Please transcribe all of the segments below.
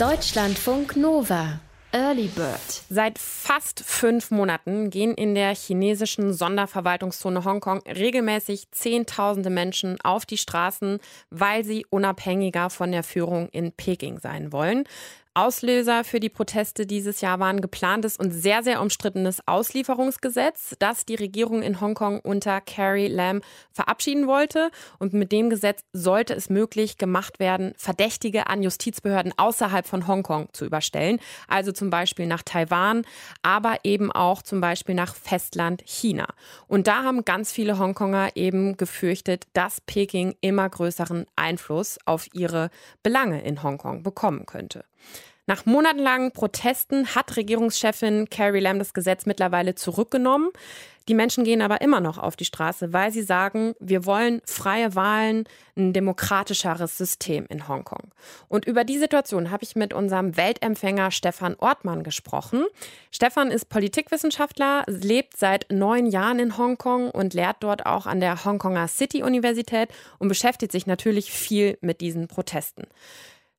Deutschlandfunk Nova. Early Bird. Seit fast fünf Monaten gehen in der chinesischen Sonderverwaltungszone Hongkong regelmäßig Zehntausende Menschen auf die Straßen, weil sie unabhängiger von der Führung in Peking sein wollen. Auslöser für die Proteste dieses Jahr war ein geplantes und sehr, sehr umstrittenes Auslieferungsgesetz, das die Regierung in Hongkong unter Carrie Lam verabschieden wollte. Und mit dem Gesetz sollte es möglich gemacht werden, Verdächtige an Justizbehörden außerhalb von Hongkong zu überstellen. Also zum Beispiel nach Taiwan, aber eben auch zum Beispiel nach Festland China. Und da haben ganz viele Hongkonger eben gefürchtet, dass Peking immer größeren Einfluss auf ihre Belange in Hongkong bekommen könnte. Nach monatelangen Protesten hat Regierungschefin Carrie Lam das Gesetz mittlerweile zurückgenommen. Die Menschen gehen aber immer noch auf die Straße, weil sie sagen, wir wollen freie Wahlen, ein demokratischeres System in Hongkong. Und über die Situation habe ich mit unserem Weltempfänger Stefan Ortmann gesprochen. Stefan ist Politikwissenschaftler, lebt seit neun Jahren in Hongkong und lehrt dort auch an der Hongkonger City Universität und beschäftigt sich natürlich viel mit diesen Protesten.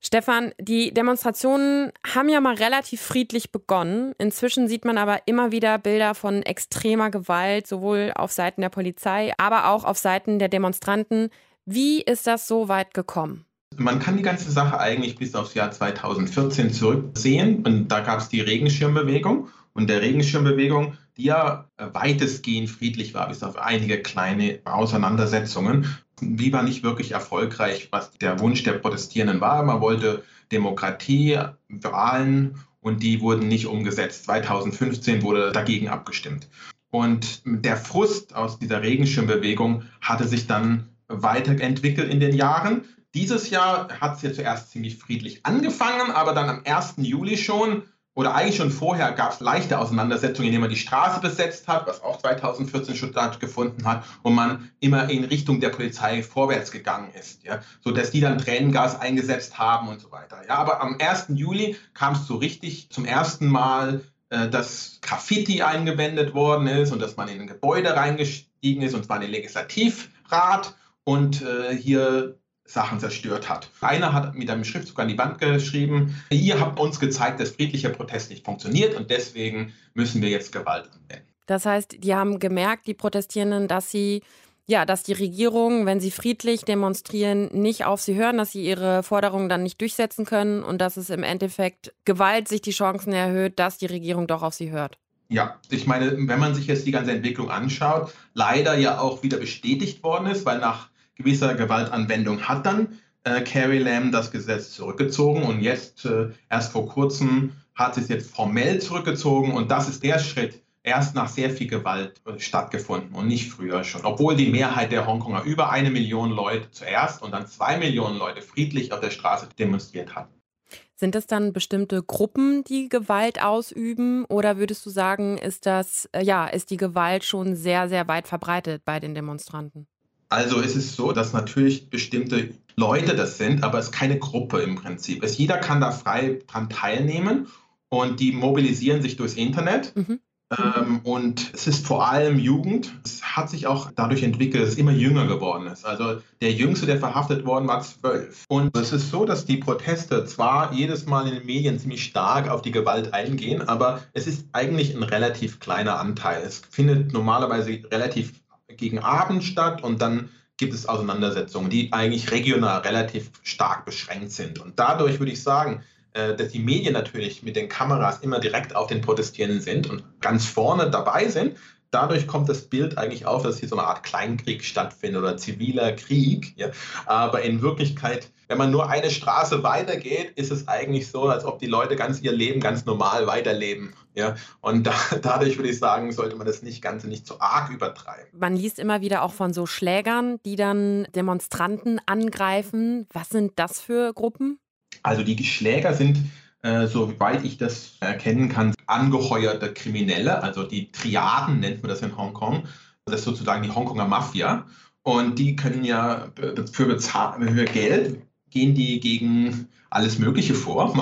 Stefan, die Demonstrationen haben ja mal relativ friedlich begonnen. Inzwischen sieht man aber immer wieder Bilder von extremer Gewalt, sowohl auf Seiten der Polizei, aber auch auf Seiten der Demonstranten. Wie ist das so weit gekommen? Man kann die ganze Sache eigentlich bis aufs Jahr 2014 zurücksehen. Und da gab es die Regenschirmbewegung. Und der Regenschirmbewegung, die ja weitestgehend friedlich war, bis auf einige kleine Auseinandersetzungen, die war nicht wirklich erfolgreich, was der Wunsch der Protestierenden war. Man wollte Demokratie, Wahlen und die wurden nicht umgesetzt. 2015 wurde dagegen abgestimmt. Und der Frust aus dieser Regenschirmbewegung hatte sich dann weiterentwickelt in den Jahren. Dieses Jahr hat es ja zuerst ziemlich friedlich angefangen, aber dann am 1. Juli schon oder eigentlich schon vorher gab es leichte Auseinandersetzungen, indem man die Straße besetzt hat, was auch 2014 schon stattgefunden hat, und man immer in Richtung der Polizei vorwärts gegangen ist, ja, sodass die dann Tränengas eingesetzt haben und so weiter. Ja, aber am 1. Juli kam es so richtig zum ersten Mal, äh, dass Graffiti eingewendet worden ist und dass man in ein Gebäude reingestiegen ist, und zwar in den Legislativrat und äh, hier Sachen zerstört hat. Einer hat mit einem Schriftzug an die Wand geschrieben, ihr habt uns gezeigt, dass friedlicher Protest nicht funktioniert und deswegen müssen wir jetzt Gewalt anwenden. Das heißt, die haben gemerkt, die Protestierenden, dass sie ja, dass die Regierung, wenn sie friedlich demonstrieren, nicht auf sie hören, dass sie ihre Forderungen dann nicht durchsetzen können und dass es im Endeffekt Gewalt sich die Chancen erhöht, dass die Regierung doch auf sie hört. Ja, ich meine, wenn man sich jetzt die ganze Entwicklung anschaut, leider ja auch wieder bestätigt worden ist, weil nach gewisser Gewaltanwendung hat dann äh, Carrie Lam das Gesetz zurückgezogen und jetzt äh, erst vor kurzem hat sie es jetzt formell zurückgezogen und das ist der Schritt erst nach sehr viel Gewalt äh, stattgefunden und nicht früher schon. Obwohl die Mehrheit der Hongkonger über eine Million Leute zuerst und dann zwei Millionen Leute friedlich auf der Straße demonstriert hatten. Sind das dann bestimmte Gruppen, die Gewalt ausüben? Oder würdest du sagen, ist das, äh, ja, ist die Gewalt schon sehr, sehr weit verbreitet bei den Demonstranten? Also es ist so, dass natürlich bestimmte Leute das sind, aber es ist keine Gruppe im Prinzip. Es, jeder kann da frei dran teilnehmen und die mobilisieren sich durchs Internet. Mhm. Ähm, und es ist vor allem Jugend. Es hat sich auch dadurch entwickelt, dass es immer jünger geworden ist. Also der Jüngste, der verhaftet worden war, zwölf. Und es ist so, dass die Proteste zwar jedes Mal in den Medien ziemlich stark auf die Gewalt eingehen, aber es ist eigentlich ein relativ kleiner Anteil. Es findet normalerweise relativ gegen Abend statt und dann gibt es Auseinandersetzungen, die eigentlich regional relativ stark beschränkt sind. Und dadurch würde ich sagen, äh, dass die Medien natürlich mit den Kameras immer direkt auf den Protestierenden sind und ganz vorne dabei sind. Dadurch kommt das Bild eigentlich auf, dass hier so eine Art Kleinkrieg stattfindet oder ziviler Krieg. Ja. Aber in Wirklichkeit wenn man nur eine Straße weitergeht, ist es eigentlich so, als ob die Leute ganz ihr Leben ganz normal weiterleben. Ja? Und da, dadurch würde ich sagen, sollte man das nicht ganz nicht zu arg übertreiben. Man liest immer wieder auch von so Schlägern, die dann Demonstranten angreifen. Was sind das für Gruppen? Also die Schläger sind äh, soweit ich das erkennen kann, angeheuerte Kriminelle, also die Triaden nennt man das in Hongkong. Das ist sozusagen die Hongkonger Mafia. Und die können ja für, bezahlen, für Geld gehen die gegen alles Mögliche vor.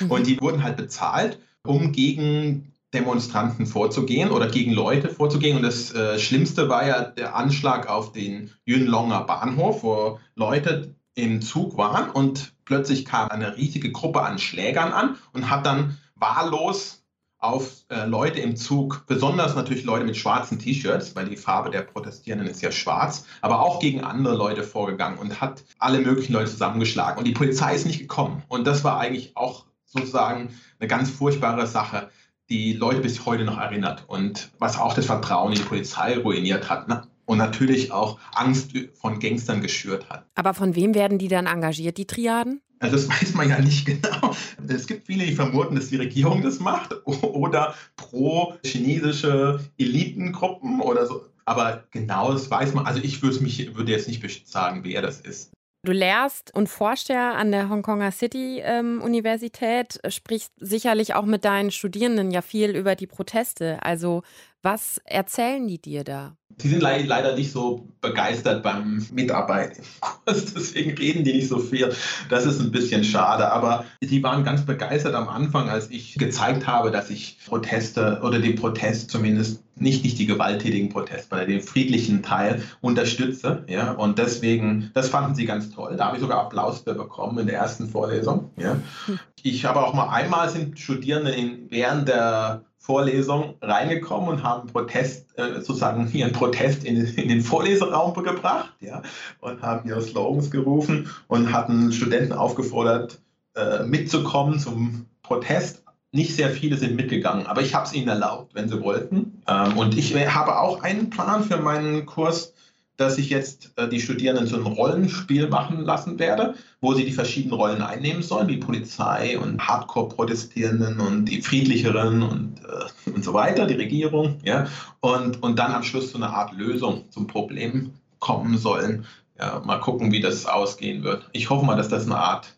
Mhm. Und die wurden halt bezahlt, um gegen Demonstranten vorzugehen oder gegen Leute vorzugehen. Und das äh, Schlimmste war ja der Anschlag auf den Yunlonger Bahnhof, wo Leute im Zug waren und plötzlich kam eine riesige Gruppe an Schlägern an und hat dann wahllos auf äh, Leute im Zug, besonders natürlich Leute mit schwarzen T-Shirts, weil die Farbe der Protestierenden ist ja schwarz, aber auch gegen andere Leute vorgegangen und hat alle möglichen Leute zusammengeschlagen. Und die Polizei ist nicht gekommen. Und das war eigentlich auch sozusagen eine ganz furchtbare Sache, die Leute bis heute noch erinnert und was auch das Vertrauen in die Polizei ruiniert hat. Ne? Und natürlich auch Angst von Gangstern geschürt hat. Aber von wem werden die dann engagiert, die Triaden? Also das weiß man ja nicht genau. Es gibt viele, die vermuten, dass die Regierung das macht oder pro-chinesische Elitengruppen oder so. Aber genau das weiß man. Also ich würde, mich, würde jetzt nicht sagen, wer das ist. Du lehrst und forschst ja an der Hongkonger City ähm, Universität, sprichst sicherlich auch mit deinen Studierenden ja viel über die Proteste. Also was erzählen die dir da? Die sind leider nicht so begeistert beim Mitarbeiten. Deswegen reden die nicht so viel. Das ist ein bisschen schade. Aber die waren ganz begeistert am Anfang, als ich gezeigt habe, dass ich Proteste oder den Protest zumindest nicht, nicht die gewalttätigen Proteste, sondern den friedlichen Teil unterstütze. Ja? Und deswegen, das fanden sie ganz toll. Da habe ich sogar Applaus für bekommen in der ersten Vorlesung. Ja? Hm. Ich habe auch mal einmal sind Studierende in, während der Vorlesung reingekommen und haben Protest, äh, sozusagen ihren Protest in, in, den Vorleseraum gebracht ja, und haben ihre Slogans gerufen und hatten Studenten aufgefordert, äh, mitzukommen zum Protest. Nicht sehr viele sind mitgegangen, aber ich habe es ihnen erlaubt, wenn sie wollten. Ähm, und ich habe auch einen Plan für meinen Kurs, dass ich jetzt äh, die Studierenden so ein Rollenspiel machen lassen werde, wo sie die verschiedenen Rollen einnehmen sollen, wie Polizei und Hardcore-Protestierenden und die friedlicheren und, äh, und so weiter, die Regierung, ja, und, und dann am Schluss so eine Art Lösung zum Problem kommen sollen. Ja, mal gucken, wie das ausgehen wird. Ich hoffe mal, dass das eine Art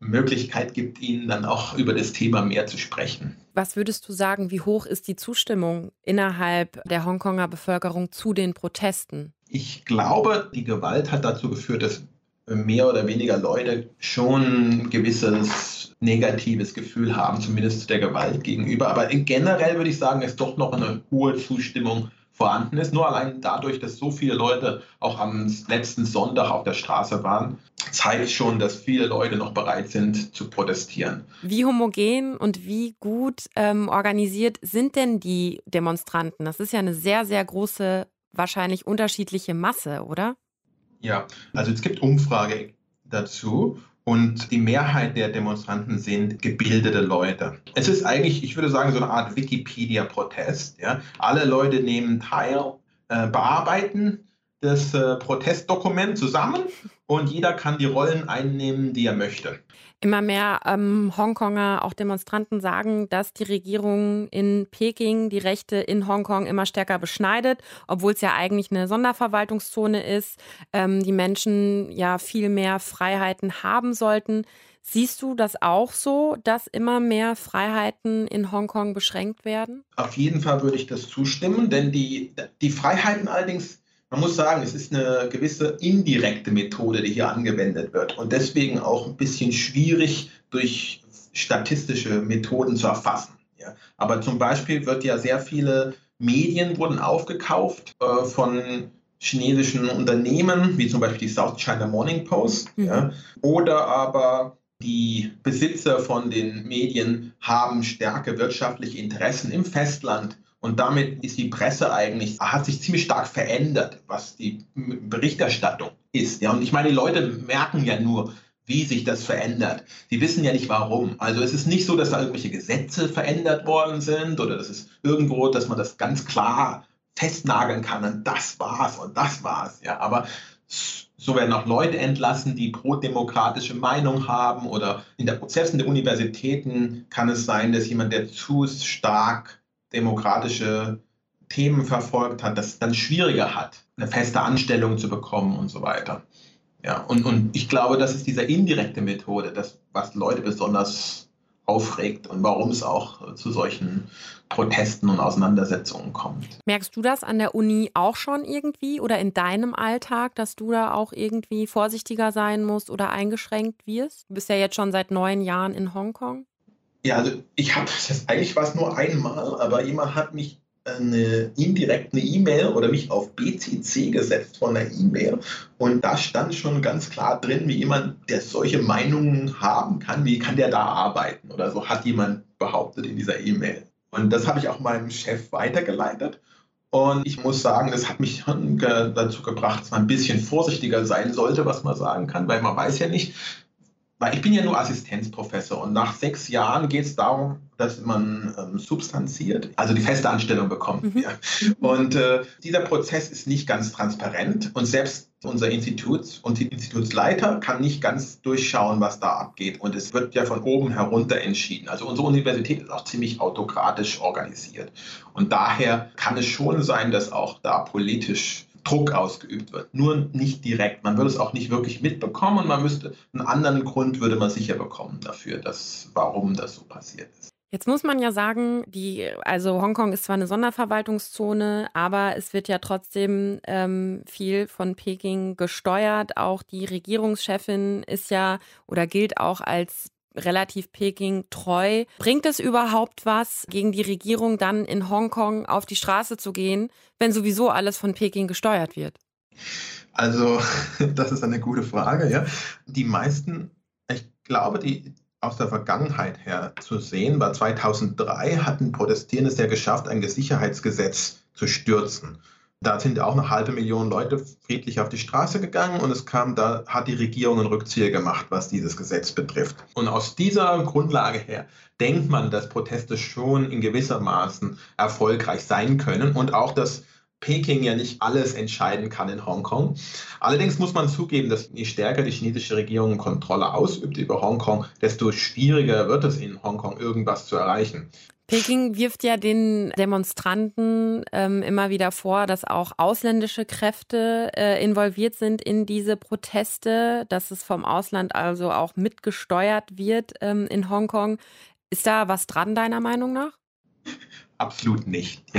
Möglichkeit gibt, ihnen dann auch über das Thema mehr zu sprechen. Was würdest du sagen, wie hoch ist die Zustimmung innerhalb der Hongkonger Bevölkerung zu den Protesten? Ich glaube, die Gewalt hat dazu geführt, dass mehr oder weniger Leute schon ein gewisses negatives Gefühl haben, zumindest der Gewalt gegenüber. Aber generell würde ich sagen, ist doch noch eine hohe Zustimmung vorhanden ist. Nur allein dadurch, dass so viele Leute auch am letzten Sonntag auf der Straße waren, zeigt schon, dass viele Leute noch bereit sind zu protestieren. Wie homogen und wie gut ähm, organisiert sind denn die Demonstranten? Das ist ja eine sehr, sehr große, wahrscheinlich unterschiedliche Masse, oder? Ja, also es gibt Umfrage dazu und die Mehrheit der Demonstranten sind gebildete Leute. Es ist eigentlich, ich würde sagen, so eine Art Wikipedia-Protest. Ja? Alle Leute nehmen teil, äh, bearbeiten das äh, Protestdokument zusammen und jeder kann die Rollen einnehmen, die er möchte. Immer mehr ähm, Hongkonger, auch Demonstranten sagen, dass die Regierung in Peking die Rechte in Hongkong immer stärker beschneidet, obwohl es ja eigentlich eine Sonderverwaltungszone ist, ähm, die Menschen ja viel mehr Freiheiten haben sollten. Siehst du das auch so, dass immer mehr Freiheiten in Hongkong beschränkt werden? Auf jeden Fall würde ich das zustimmen, denn die, die Freiheiten allerdings man muss sagen, es ist eine gewisse indirekte Methode, die hier angewendet wird und deswegen auch ein bisschen schwierig durch statistische Methoden zu erfassen. Ja. Aber zum Beispiel wird ja sehr viele Medien wurden aufgekauft äh, von chinesischen Unternehmen, wie zum Beispiel die South China Morning Post, mhm. ja, oder aber die Besitzer von den Medien haben starke wirtschaftliche Interessen im Festland und damit ist die Presse eigentlich, hat sich ziemlich stark verändert, was die Berichterstattung ist. Ja, und ich meine, die Leute merken ja nur, wie sich das verändert. Die wissen ja nicht warum. Also es ist nicht so, dass da irgendwelche Gesetze verändert worden sind oder dass es irgendwo, dass man das ganz klar festnageln kann und das war's und das war's. Ja, aber so werden auch Leute entlassen, die pro-demokratische Meinung haben oder in der, in den Universitäten kann es sein, dass jemand, der zu stark demokratische Themen verfolgt hat, das dann schwieriger hat, eine feste Anstellung zu bekommen und so weiter. Ja, und, und ich glaube, das ist diese indirekte Methode, das, was Leute besonders aufregt und warum es auch zu solchen Protesten und Auseinandersetzungen kommt. Merkst du das an der Uni auch schon irgendwie oder in deinem Alltag, dass du da auch irgendwie vorsichtiger sein musst oder eingeschränkt wirst? Du bist ja jetzt schon seit neun Jahren in Hongkong. Ja, also ich habe das eigentlich war es nur einmal, aber jemand hat mich eine indirekt eine E-Mail oder mich auf BCC gesetzt von einer E-Mail und da stand schon ganz klar drin, wie jemand, der solche Meinungen haben kann, wie kann der da arbeiten oder so, hat jemand behauptet in dieser E-Mail. Und das habe ich auch meinem Chef weitergeleitet. Und ich muss sagen, das hat mich dazu gebracht, dass man ein bisschen vorsichtiger sein sollte, was man sagen kann, weil man weiß ja nicht, weil ich bin ja nur Assistenzprofessor und nach sechs Jahren geht es darum, dass man ähm, substanziert, also die feste Anstellung bekommt. Mhm. Ja. Und äh, dieser Prozess ist nicht ganz transparent und selbst unser Institut und die Institutsleiter kann nicht ganz durchschauen, was da abgeht. Und es wird ja von oben herunter entschieden. Also unsere Universität ist auch ziemlich autokratisch organisiert. Und daher kann es schon sein, dass auch da politisch Druck ausgeübt wird. Nur nicht direkt. Man würde es auch nicht wirklich mitbekommen und man müsste einen anderen Grund würde man sicher bekommen dafür, dass, warum das so passiert ist. Jetzt muss man ja sagen, die, also Hongkong ist zwar eine Sonderverwaltungszone, aber es wird ja trotzdem ähm, viel von Peking gesteuert. Auch die Regierungschefin ist ja oder gilt auch als relativ Peking treu. Bringt es überhaupt was, gegen die Regierung dann in Hongkong auf die Straße zu gehen, wenn sowieso alles von Peking gesteuert wird? Also, das ist eine gute Frage, ja. Die meisten, ich glaube, die aus der Vergangenheit her zu sehen war, 2003 hatten Protestierende es ja geschafft, ein Sicherheitsgesetz zu stürzen. Da sind auch eine halbe Million Leute friedlich auf die Straße gegangen und es kam, da hat die Regierung einen Rückzieher gemacht, was dieses Gesetz betrifft. Und aus dieser Grundlage her denkt man, dass Proteste schon in gewisser Maßen erfolgreich sein können und auch, dass Peking ja nicht alles entscheiden kann in Hongkong. Allerdings muss man zugeben, dass je stärker die chinesische Regierung Kontrolle ausübt über Hongkong, desto schwieriger wird es in Hongkong irgendwas zu erreichen. Peking wirft ja den Demonstranten ähm, immer wieder vor, dass auch ausländische Kräfte äh, involviert sind in diese Proteste, dass es vom Ausland also auch mitgesteuert wird ähm, in Hongkong. Ist da was dran, deiner Meinung nach? Absolut nicht.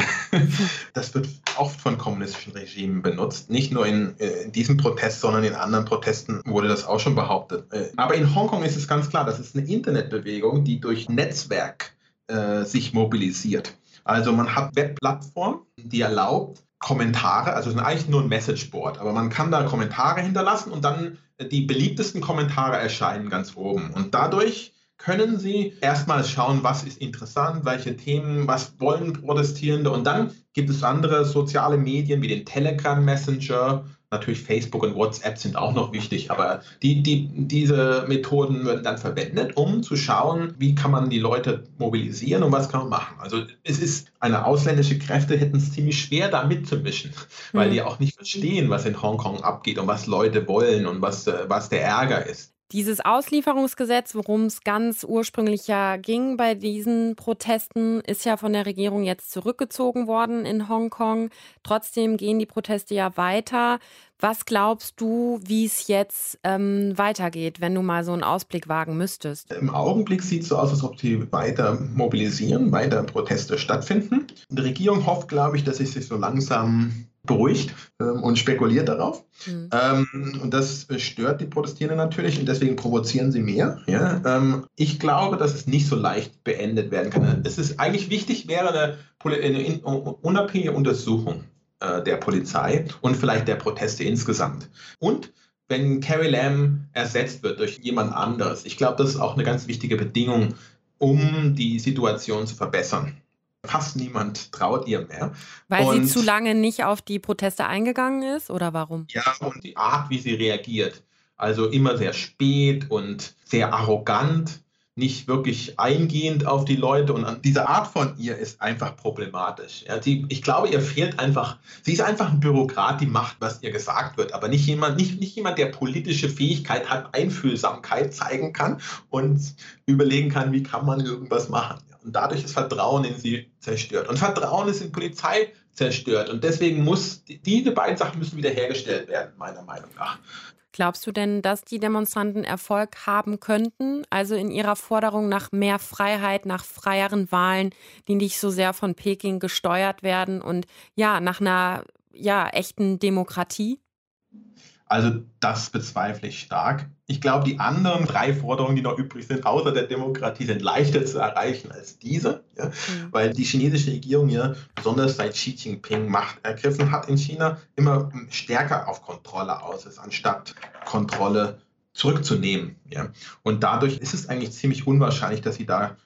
Das wird oft von kommunistischen Regimen benutzt. Nicht nur in, äh, in, diesem Protest, sondern in anderen Protesten wurde das auch schon behauptet. Äh, aber in Hongkong ist es ganz klar, das ist eine Internetbewegung, die durch Netzwerk äh, sich mobilisiert. Also man hat Webplattformen, die erlaubt, Kommentare, also es ist eigentlich nur ein Messageboard, aber man kann da Kommentare hinterlassen und dann die beliebtesten Kommentare erscheinen ganz oben. Und dadurch können Sie erstmal schauen, was ist interessant, welche Themen, was wollen Protestierende und dann gibt es andere soziale Medien wie den Telegram Messenger Natürlich Facebook und WhatsApp sind auch noch wichtig, aber die, die, diese Methoden werden dann verwendet, um zu schauen, wie kann man die Leute mobilisieren und was kann man machen. Also es ist, eine ausländische Kräfte hätten es ziemlich schwer, da mitzumischen, weil mhm. die auch nicht verstehen, was in Hongkong abgeht und was Leute wollen und was, äh, was der Ärger ist. Dieses Auslieferungsgesetz, worum es ganz ursprünglich ja ging bei diesen Protesten, ist ja von der Regierung jetzt zurückgezogen worden in Hongkong. Trotzdem gehen die Proteste ja weiter. Was glaubst du, wie es jetzt ähm, weitergeht, wenn du mal so einen Ausblick wagen müsstest? Im Augenblick sieht es so aus, als ob sie weiter mobilisieren, weiter Proteste stattfinden. Die Regierung hofft, glaube ich, dass sie sich so langsam beruhigt ähm, und spekuliert darauf. Mhm. Ähm, und das stört die Protestierenden natürlich und deswegen provozieren sie mehr. Ja? Ähm, ich glaube, dass es nicht so leicht beendet werden kann. Es ist eigentlich wichtig, wäre eine, eine unabhängige Untersuchung äh, der Polizei und vielleicht der Proteste insgesamt. Und wenn Carrie Lam ersetzt wird durch jemand anderes, ich glaube, das ist auch eine ganz wichtige Bedingung, um die Situation zu verbessern fast niemand traut ihr mehr. Weil und, sie zu lange nicht auf die Proteste eingegangen ist oder warum? Ja, und die Art, wie sie reagiert. Also immer sehr spät und sehr arrogant, nicht wirklich eingehend auf die Leute. Und diese Art von ihr ist einfach problematisch. Ja, die, ich glaube, ihr fehlt einfach, sie ist einfach ein Bürokrat, die macht, was ihr gesagt wird, aber nicht jemand, nicht, nicht jemand, der politische Fähigkeit hat, Einfühlsamkeit zeigen kann und überlegen kann, wie kann man irgendwas machen. Und dadurch ist Vertrauen in sie zerstört. Und Vertrauen ist in Polizei zerstört. Und deswegen muss diese beiden Sachen müssen wiederhergestellt werden, meiner Meinung nach. Glaubst du denn, dass die Demonstranten Erfolg haben könnten? Also in ihrer Forderung nach mehr Freiheit, nach freieren Wahlen, die nicht so sehr von Peking gesteuert werden und ja, nach einer ja, echten Demokratie? Also das bezweifle ich stark. Ich glaube, die anderen drei Forderungen, die noch übrig sind, außer der Demokratie, sind leichter zu erreichen als diese, ja? mhm. weil die chinesische Regierung ja, besonders seit Xi Jinping Macht ergriffen hat in China, immer stärker auf Kontrolle aus ist, anstatt Kontrolle zurückzunehmen. Ja? Und dadurch ist es eigentlich ziemlich unwahrscheinlich, dass sie da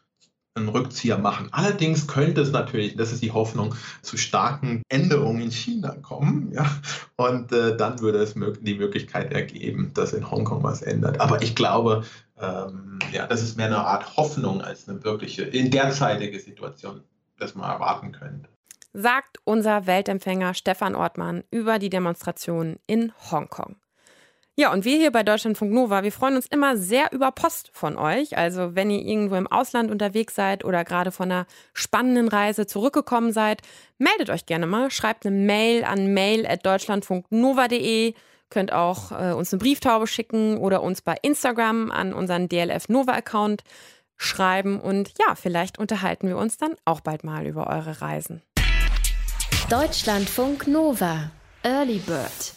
einen Rückzieher machen. Allerdings könnte es natürlich, das ist die Hoffnung, zu starken Änderungen in China kommen. Ja? Und äh, dann würde es die Möglichkeit ergeben, dass in Hongkong was ändert. Aber ich glaube, ähm, ja, das ist mehr eine Art Hoffnung als eine wirkliche, in derzeitige Situation, das man erwarten könnte. Sagt unser Weltempfänger Stefan Ortmann über die Demonstration in Hongkong. Ja, und wir hier bei Deutschlandfunk Nova, wir freuen uns immer sehr über Post von euch. Also wenn ihr irgendwo im Ausland unterwegs seid oder gerade von einer spannenden Reise zurückgekommen seid, meldet euch gerne mal, schreibt eine Mail an mail@deutschlandfunknova.de, könnt auch äh, uns eine Brieftaube schicken oder uns bei Instagram an unseren DLF Nova Account schreiben und ja, vielleicht unterhalten wir uns dann auch bald mal über eure Reisen. Deutschlandfunk Nova Early Bird